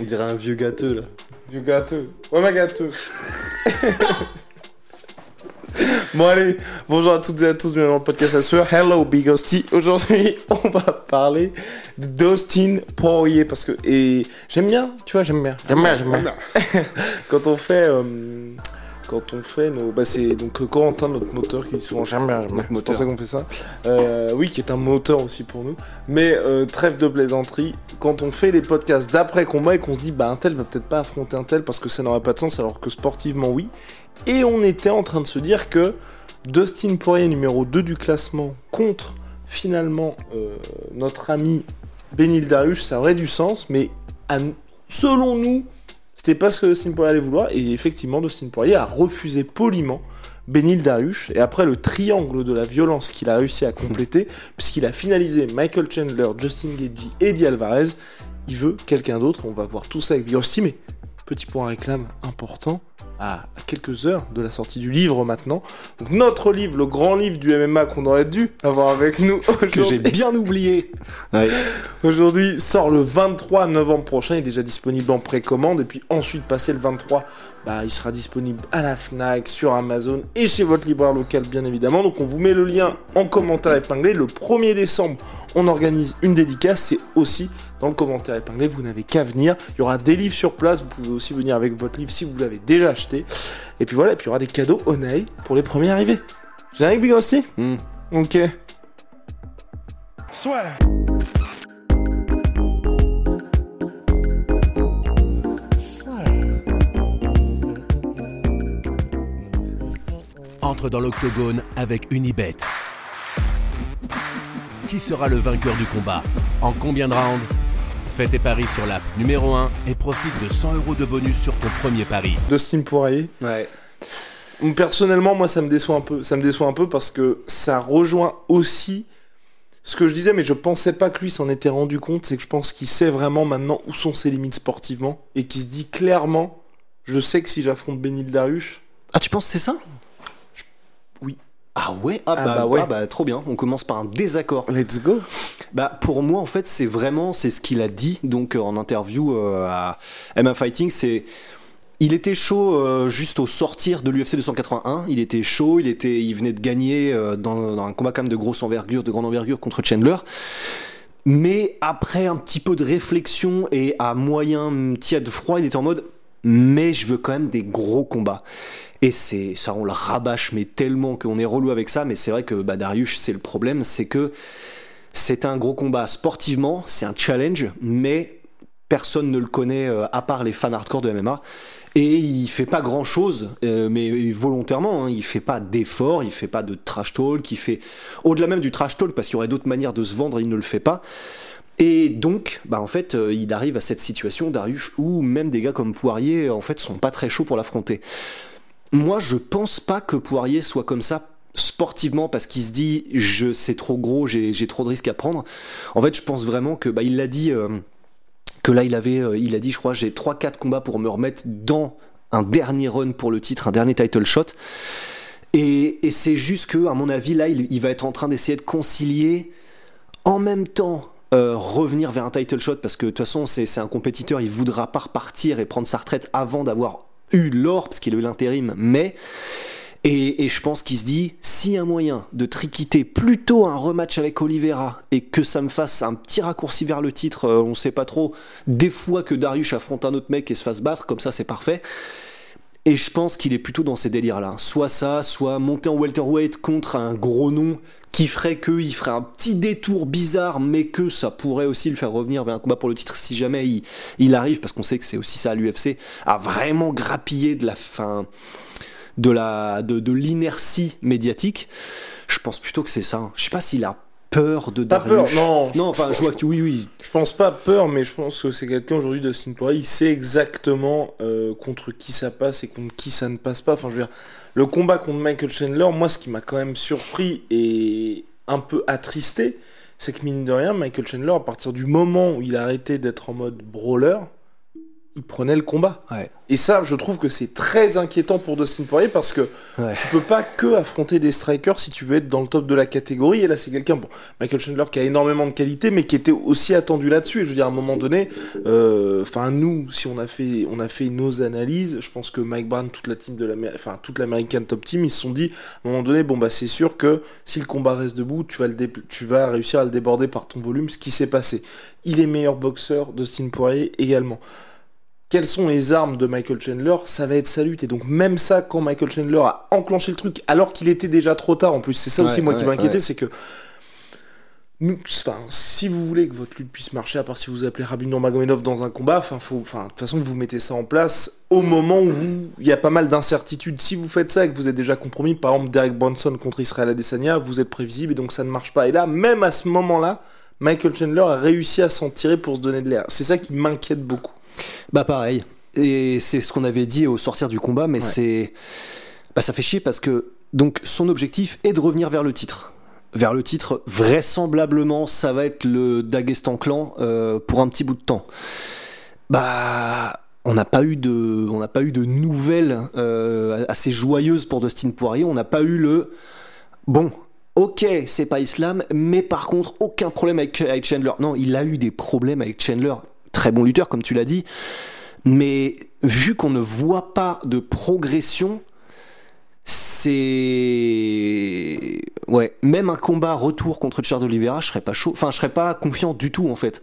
On dirait un vieux gâteux là. Vieux gâteux. Ouais, ma gâteux. bon, allez, bonjour à toutes et à tous, bienvenue dans le podcast à sueur. Hello, Big Hostie. Aujourd'hui, on va parler d'Austin Poirier parce que. Et j'aime bien, tu vois, j'aime bien. J'aime bien, j'aime bien. Quand on fait. euh, quand on fait nos. Bah, c'est donc euh, Corentin, notre moteur, qui dit souvent j'aime bien, j'aime bien. C'est pour ça qu'on fait ça. Euh, oui, qui est un moteur aussi pour nous. Mais euh, trêve de plaisanterie, quand on fait les podcasts d'après combat et qu'on se dit, bah, un tel va peut-être pas affronter un tel parce que ça n'aurait pas de sens, alors que sportivement, oui. Et on était en train de se dire que Dustin Poirier, numéro 2 du classement, contre finalement euh, notre ami Benil Dariush, ça aurait du sens, mais à- selon nous, c'était pas ce que Dustin Poirier allait vouloir, et effectivement, Dustin Poirier a refusé poliment Benil Dariush, et après le triangle de la violence qu'il a réussi à compléter, puisqu'il a finalisé Michael Chandler, Justin Gagey et Eddie Alvarez, il veut quelqu'un d'autre, on va voir tout ça avec Vigorsti, mais petit point réclame important, à quelques heures de la sortie du livre maintenant. Donc notre livre, le grand livre du MMA qu'on aurait dû avoir avec nous Que j'ai bien oublié. Ouais. Aujourd'hui sort le 23 novembre prochain, il est déjà disponible en précommande et puis ensuite passé le 23, bah il sera disponible à la Fnac, sur Amazon et chez votre libraire local bien évidemment. Donc on vous met le lien en commentaire épinglé. Le 1er décembre, on organise une dédicace, c'est aussi dans le commentaire épinglé, vous n'avez qu'à venir. Il y aura des livres sur place, vous pouvez aussi venir avec votre livre si vous l'avez déjà acheté. Et puis voilà, et puis il y aura des cadeaux Onaï pour les premiers arrivés. Vous avec Big Rusty Hmm. Ok. Swear. entre dans l'octogone avec Unibet. Qui sera le vainqueur du combat? En combien de rounds? Fais tes paris sur l'app numéro 1 et profite de 100 euros de bonus sur ton premier pari. Dustin Poirier. Ouais. Personnellement, moi, ça me déçoit un peu. Ça me déçoit un peu parce que ça rejoint aussi ce que je disais, mais je pensais pas que lui s'en était rendu compte. C'est que je pense qu'il sait vraiment maintenant où sont ses limites sportivement et qu'il se dit clairement, je sais que si j'affronte Benil Dariush, Ah, tu penses que c'est ça? Ah ouais ah, Ah bah, bah ouais. ah bah, trop bien. On commence par un désaccord. let's go. Bah pour moi en fait c'est vraiment c'est ce qu'il a dit donc euh, en interview euh, à MMA Fighting c'est il était chaud euh, juste au sortir de l'UFC 281, il était chaud, il était il venait de gagner euh, dans, dans un combat quand même de grosse envergure, de grande envergure contre Chandler. Mais après un petit peu de réflexion et à moyen tiède froid, il était en mode mais je veux quand même des gros combats. Et c'est ça, on le rabâche, mais tellement qu'on est relou avec ça. Mais c'est vrai que bah, Darius, c'est le problème, c'est que c'est un gros combat sportivement, c'est un challenge, mais personne ne le connaît euh, à part les fans hardcore de MMA. Et il fait pas grand chose, mais volontairement, hein, il fait pas d'effort, il fait pas de trash talk, il fait au-delà même du trash talk parce qu'il y aurait d'autres manières de se vendre, il ne le fait pas. Et donc, bah en fait, euh, il arrive à cette situation, Darius, où même des gars comme Poirier, en fait, sont pas très chauds pour l'affronter. Moi, je pense pas que Poirier soit comme ça sportivement parce qu'il se dit je c'est trop gros, j'ai trop de risques à prendre. En fait, je pense vraiment que bah il l'a dit euh, que là il avait euh, il a dit je crois j'ai 3 4 combats pour me remettre dans un dernier run pour le titre, un dernier title shot. Et, c'est juste que à mon avis là il, va être en train d'essayer de concilier en même temps euh, revenir vers un title shot parce que de toute façon c'est c'est un compétiteur, il voudra pas repartir et prendre sa retraite avant d'avoir eu l'or parce qu'il a eu l'intérim, mais et, et je pense qu'il se dit, a un moyen de triquiter plutôt un rematch avec Oliveira et que ça me fasse un petit raccourci vers le titre, euh, on sait pas trop, des fois que Darius affronte un autre mec et se fasse battre, comme ça c'est parfait. Et je pense qu'il est plutôt dans ces délires-là. Soit ça, soit monter en welterweight contre un gros nom qui ferait qu'il ferait un petit détour bizarre, mais que ça pourrait aussi le faire revenir vers un combat pour le titre si jamais il, il arrive, parce qu'on sait que c'est aussi ça à l'UFC, à vraiment grappiller de la fin de la de, l'inertie médiatique. Je pense plutôt que c'est ça. Je sais pas s'il a peur de Pas Darius. peur, non. Non, enfin, je vois que tu, oui, oui. Je pense pas peur, mais je pense que c'est quelqu'un aujourd'hui de Poirier, il sait exactement euh, contre qui ça passe et contre qui ça ne passe pas. Enfin, je veux dire, le combat contre Michael Chandler, moi, ce qui m'a quand même surpris et un peu attristé, c'est que mine de rien, Michael Chandler, à partir du moment où il a arrêté d'être en mode brawler, il prenait le combat. Ouais. Et ça, je trouve que c'est très inquiétant pour Dustin Poirier parce que Ouais. tu peux pas que affronter des strikers si tu veux être dans le top de la catégorie. Et là, c'est quelqu'un, bon, Michael Chandler qui a énormément de qualité, mais qui était aussi attendu là-dessus. Et je veux dire, à un moment donné, euh, enfin, nous, si on a fait, on a fait nos analyses, je pense que Mike Brown, toute la team de enfin, toute l'American Top Team, ils se sont dit, à un moment donné, bon, bah, c'est sûr que si le combat reste debout, tu vas le tu vas réussir à le déborder par ton volume, ce qui s'est passé. Il est meilleur boxeur, Dustin Poirier également quelles sont les armes de Michael Chandler, ça va être sa lutte. Et donc même ça, quand Michael Chandler a enclenché le truc, alors qu'il était déjà trop tard, en plus, c'est ça aussi Ouais, moi qui m'inquiétait, ouais. c'est que nous, enfin, si vous voulez que votre lutte puisse marcher, à part si vous appelez Rabin Nurmagomedov dans un combat, enfin, de toute façon, vous mettez ça en place au moment où vous, il y a pas mal d'incertitudes. Si vous faites ça et que vous êtes déjà compromis, par exemple, Derek Bronson contre Israel Adesanya, vous êtes prévisible et donc ça ne marche pas. Et là, même à ce moment-là, Michael Chandler a réussi à s'en tirer pour se donner de l'air. C'est ça qui m'inquiète beaucoup. Bah pareil. Et c'est ce qu'on avait dit au sortir du combat, mais Ouais. c'est, bah ça fait chier parce que donc son objectif est de revenir vers le titre. Vers le titre, vraisemblablement, ça va être le Dagestan Clan euh, pour un petit bout de temps. Bah, on n'a pas eu de, on n'a pas eu de nouvelles euh, assez joyeuses pour Dustin Poirier. On n'a pas eu le, bon, ok, c'est pas Islam, mais par contre, aucun problème avec, avec Chandler. Non, il a eu des problèmes avec Chandler. Très bon lutteur, comme tu l'as dit. Mais vu qu'on ne voit pas de progression, c'est. Ouais, même un combat retour contre Charles Oliveira, je serais pas chaud. Enfin, je serais pas confiant du tout, en fait.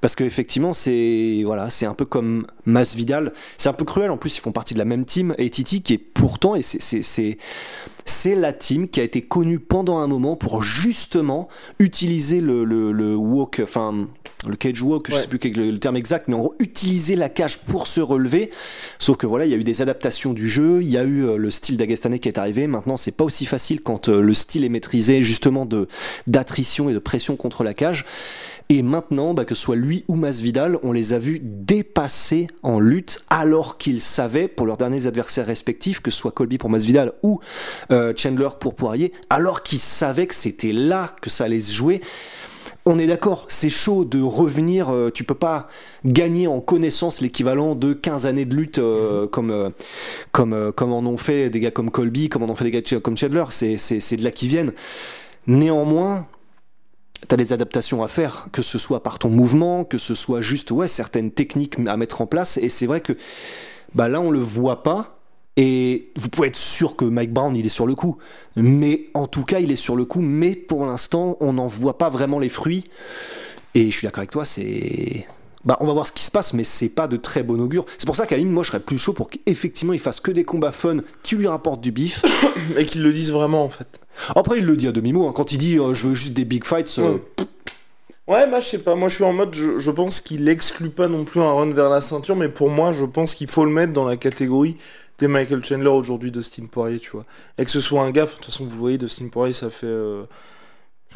Parce que effectivement, c'est voilà, c'est un peu comme Masvidal. C'est un peu cruel. En plus, ils font partie de la même team. Et Titi, qui est pourtant, et c'est c'est la team qui a été connue pendant un moment pour justement utiliser le le, le walk, enfin le cage walk, je Ouais. sais plus quel est le, le terme exact, mais en gros utiliser la cage pour se relever. Sauf que voilà, il y a eu des adaptations du jeu. Il y a eu euh, le style d'Agastanais qui est arrivé. Maintenant, c'est pas aussi facile quand euh, le style est maîtrisé justement de d'attrition et de pression contre la cage. Et maintenant, bah, que ce soit lui ou Masvidal, on les a vus dépasser en lutte alors qu'ils savaient, pour leurs derniers adversaires respectifs, que ce soit Colby pour Masvidal ou euh, Chandler pour Poirier, alors qu'ils savaient que c'était là que ça allait se jouer. On est d'accord, c'est chaud de revenir, euh, tu peux pas gagner en connaissance l'équivalent de 15 années de lutte euh, comme, euh, comme, euh, comme en ont fait des gars comme Colby, comme en ont fait des gars comme Chandler, c'est de là qu'ils viennent. Néanmoins, T'as des adaptations à faire, que ce soit par ton mouvement, que ce soit juste ouais certaines techniques à mettre en place. Et c'est vrai que bah là on le voit pas. Et vous pouvez être sûr que Mike Brown il est sur le coup. Mais en tout cas il est sur le coup. Mais pour l'instant on n'en voit pas vraiment les fruits. Et je suis d'accord avec toi, c'est bah, on va voir ce qui se passe, mais c'est pas de très bon augure. C'est pour ça limite, moi, je serais plus chaud pour qu'effectivement, il fasse que des combats fun qui lui rapportent du bif. Et qu'ils le disent vraiment, en fait. Après, il le dit à demi-mot. hein. Quand il dit euh, je veux juste des big fights, euh, Ouais. Ouais, bah je sais pas, moi je suis en mode, je, je pense qu'il exclut pas non plus un run vers la ceinture, mais pour moi je pense qu'il faut le mettre dans la catégorie des Michael Chandler aujourd'hui Dustin Poirier, tu vois. Et que ce soit un gars, de toute façon vous voyez, Dustin Poirier ça fait... euh,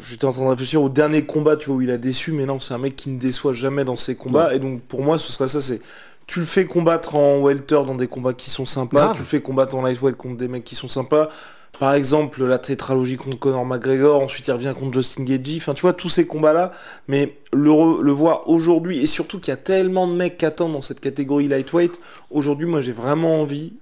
J'étais en train de réfléchir au dernier combat, tu vois, où il a déçu, mais non, c'est un mec qui ne déçoit jamais dans ses combats, et donc pour moi ce serait ça, c'est... Tu le fais combattre en welter dans des combats qui sont sympas, Grave. tu le fais combattre en lightweight contre des mecs qui sont sympas, par exemple, la tétralogie contre Conor McGregor, ensuite il revient contre Justin Gaethje, enfin tu vois, tous ces combats-là, mais le, re- le voir aujourd'hui, et surtout qu'il y a tellement de mecs qui attendent dans cette catégorie lightweight, aujourd'hui moi j'ai vraiment envie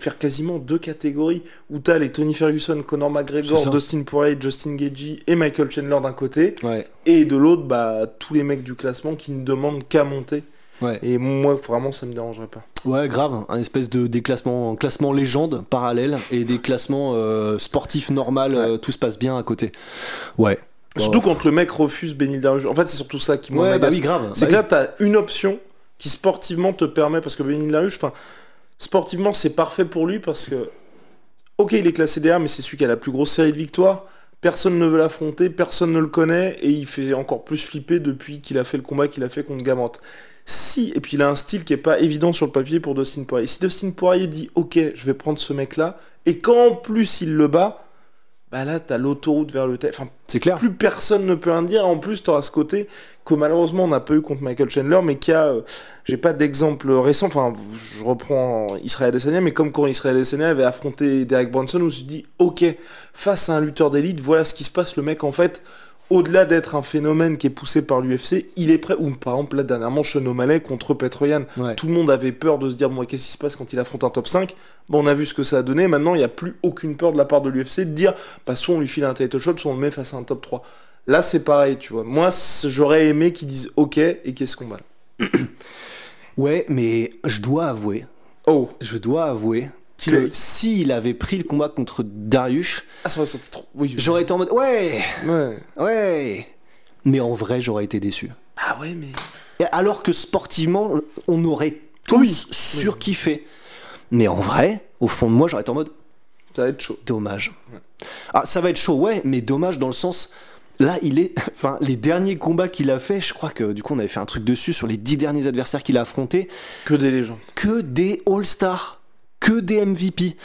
faire quasiment deux catégories, où t'as les Tony Ferguson, Conor McGregor. Dustin Poirier, Justin Gaethje et Michael Chandler d'un côté, ouais. et de l'autre, bah tous les mecs du classement qui ne demandent qu'à monter. Ouais. Et moi, vraiment, ça me dérangerait pas. Ouais, grave. Un espèce de déclassement, classement légende parallèle et des classements euh, sportifs normal. euh, tout se passe bien à côté. Ouais. Surtout quand le mec refuse Benil Dariush. En fait, c'est surtout ça qui Ouais, m'agace. bah oui, grave. C'est Bah que là, t'as une option qui sportivement te permet, parce que Benil Dariush, enfin, sportivement, c'est parfait pour lui parce que, ok, il est classé derrière, mais c'est celui qui a la plus grosse série de victoires. Personne ne veut l'affronter, personne ne le connaît, et il fait encore plus flipper depuis qu'il a fait le combat qu'il a fait contre Gamant. Si, et puis il a un style qui est pas évident sur le papier pour Dustin Poirier. Si Dustin Poirier dit, ok, je vais prendre ce mec-là, et qu'en plus il le bat, bah là, t'as l'autoroute vers le... Enfin, C'est clair. plus personne ne peut rien dire. En plus, tu auras ce côté que malheureusement on n'a pas eu contre Michael Chandler, mais qui a, euh, j'ai pas d'exemple récent. Enfin, je reprends Israël Adesanya, mais comme quand Israël Adesanya avait affronté Derek Bronson, où je me suis dit, ok, face à un lutteur d'élite, voilà ce qui se passe. Le mec, en fait, au-delà d'être un phénomène qui est poussé par l'UFC, il est prêt. Ou par exemple, là dernièrement, Sean O'Malley contre Petroyan. Ouais. Tout le monde avait peur de se dire, bon, qu'est-ce qui se passe quand il affronte un top 5 Bon, on a vu ce que ça a donné. Maintenant, il n'y a plus aucune peur de la part de l'UFC de dire, bah, soit on lui file un title shot, soit on le met face à un top 3. Là, c'est pareil, tu vois. Moi, j'aurais aimé qu'ils disent OK et qu'est-ce qu'on va. Ouais, mais je dois avouer, Oh, je dois avouer Qu'il que s'il avait pris le combat contre Darius, ah, ça trop. Oui, j'aurais été en mode ouais, Ouais. ouais. Mais en vrai, j'aurais été déçu. Ah ouais, mais. Alors que sportivement, on aurait tous Oui. surkiffé. Mais en vrai, au fond de moi, j'aurais été en mode Ça va être chaud. dommage. Ah, ça va être chaud, ouais, mais dommage dans le sens. Là, il est. Enfin, les derniers combats qu'il a fait, je crois que du coup, on avait fait un truc dessus sur les dix derniers adversaires qu'il a affrontés. Que des légendes. que des All-Stars, que des MVP.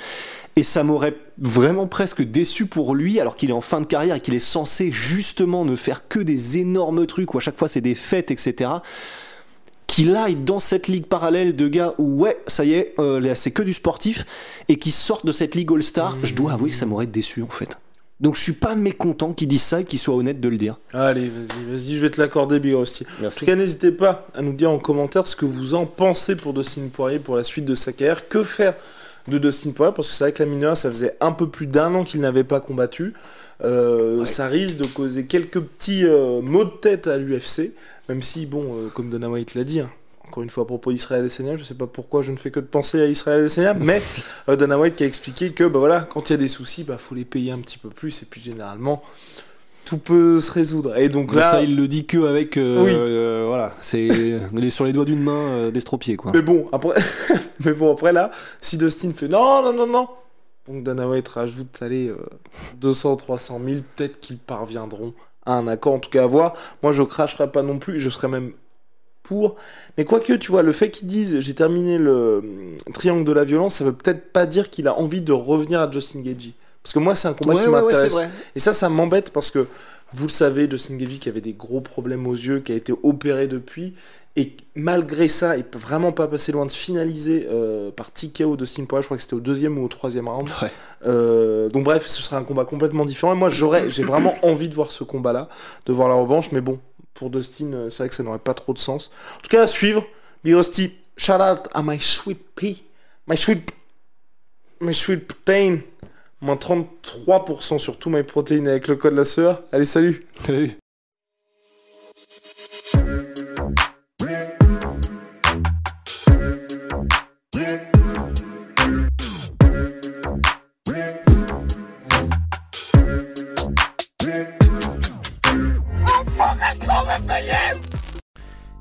Et ça m'aurait vraiment presque déçu pour lui, alors qu'il est en fin de carrière et qu'il est censé justement ne faire que des énormes trucs où à chaque fois c'est des fêtes, etc. Qu'il aille dans cette ligue parallèle de gars où, ouais, ça y est, euh, c'est que du sportif, et qu'il sorte de cette ligue All-Star, je dois avouer que ça m'aurait déçu en fait. Donc je suis pas mécontent qu'il dise ça et qu'il soit honnête de le dire. Allez, vas-y, vas-y, je vais te l'accorder, Big Rusty. En tout cas, n'hésitez pas à nous dire en commentaire ce que vous en pensez pour Dustin Poirier pour la suite de sa carrière. Que faire de Dustin Poirier? Parce que c'est vrai que la mineure, ça faisait un peu plus d'un an qu'il n'avait pas combattu. Euh, Ça risque de causer quelques petits euh, maux de tête à l'UFC. Même si, bon, euh, comme Dana White l'a dit, hein, encore une fois à propos d'Israël Adesanya, je sais pas pourquoi je ne fais que de penser à Israël Adesanya, mais euh, Dana White qui a expliqué que bah voilà, quand il y a des soucis, bah faut les payer un petit peu plus et puis généralement tout peut se résoudre. Et donc là, ça, il le dit que avec. euh, Oui. euh, voilà, c'est il est sur les doigts d'une main euh, d'estropié, quoi. mais bon après, mais bon après là, si Dustin fait non non non non, donc Dana White rajoute allez euh, 200 300 000, peut-être qu'ils parviendront à un accord. En tout cas à voir. Moi je cracherai pas non plus, je serais même pour. Mais quoique, tu vois, le fait qu'ils disent j'ai terminé le hum, triangle de la violence, ça veut peut-être pas dire qu'il a envie de revenir à Justin Gagey. Parce que moi, c'est un combat Ouais, qui ouais, m'intéresse. Et ça, ça m'embête parce que vous le savez, Justin Gagey qui avait des gros problèmes aux yeux, qui a été opéré depuis. Et malgré ça, il peut vraiment pas passer loin de finaliser euh, par TKO Dustin Poirier. Je crois que c'était au deuxième ou au troisième round. Ouais. Euh, donc bref, ce sera un combat complètement différent. Et moi, j'aurais, j'ai vraiment envie de voir ce combat-là, de voir la revanche. Mais bon, pour Dustin, euh, c'est vrai que ça n'aurait pas trop de sens. En tout cas, à suivre. Big Rusty, shout out à my sweet pea, my sweet, my sweet protein. Moins 33% sur tout my protein avec le code la sueur. Allez, salut. Salut.